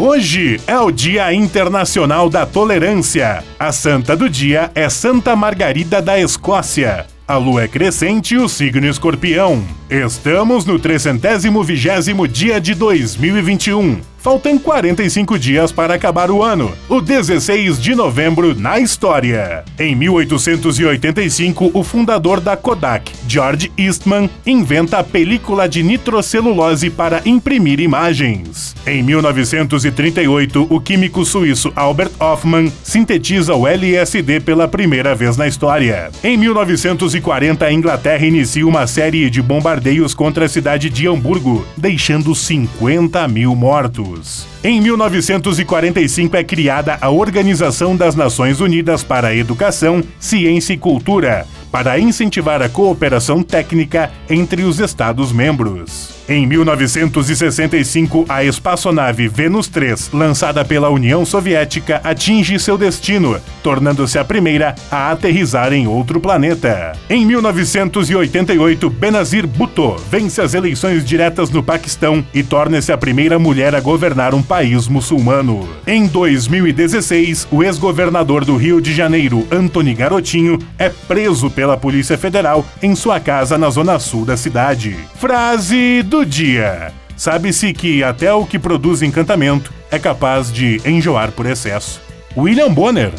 Hoje é o Dia Internacional da Tolerância. A santa do dia é Santa Margarida da Escócia. A lua é crescente e o signo escorpião. Estamos no 320 dia de 2021. Faltam 45 dias para acabar o ano, o 16 de novembro na história. Em 1885, o fundador da Kodak, George Eastman, inventa a película de nitrocelulose para imprimir imagens. Em 1938, o químico suíço Albert Hoffman sintetiza o LSD pela primeira vez na história. Em 1940, a Inglaterra inicia uma série de bombardeios contra a cidade de Hamburgo, deixando 50 mil mortos. Em 1945 é criada a Organização das Nações Unidas para a Educação, Ciência e Cultura, para incentivar a cooperação técnica entre os Estados-membros. Em 1965, a espaçonave Venus 3, lançada pela União Soviética, atinge seu destino, tornando-se a primeira a aterrissar em outro planeta. Em 1988, Benazir Bhutto vence as eleições diretas no Paquistão e torna-se a primeira mulher a governar um país muçulmano. Em 2016, o ex-governador do Rio de Janeiro, Antony Garotinho, é preso pela Polícia Federal em sua casa na zona sul da cidade. Frase do dia. Sabe-se que até o que produz encantamento é capaz de enjoar por excesso. William Bonner.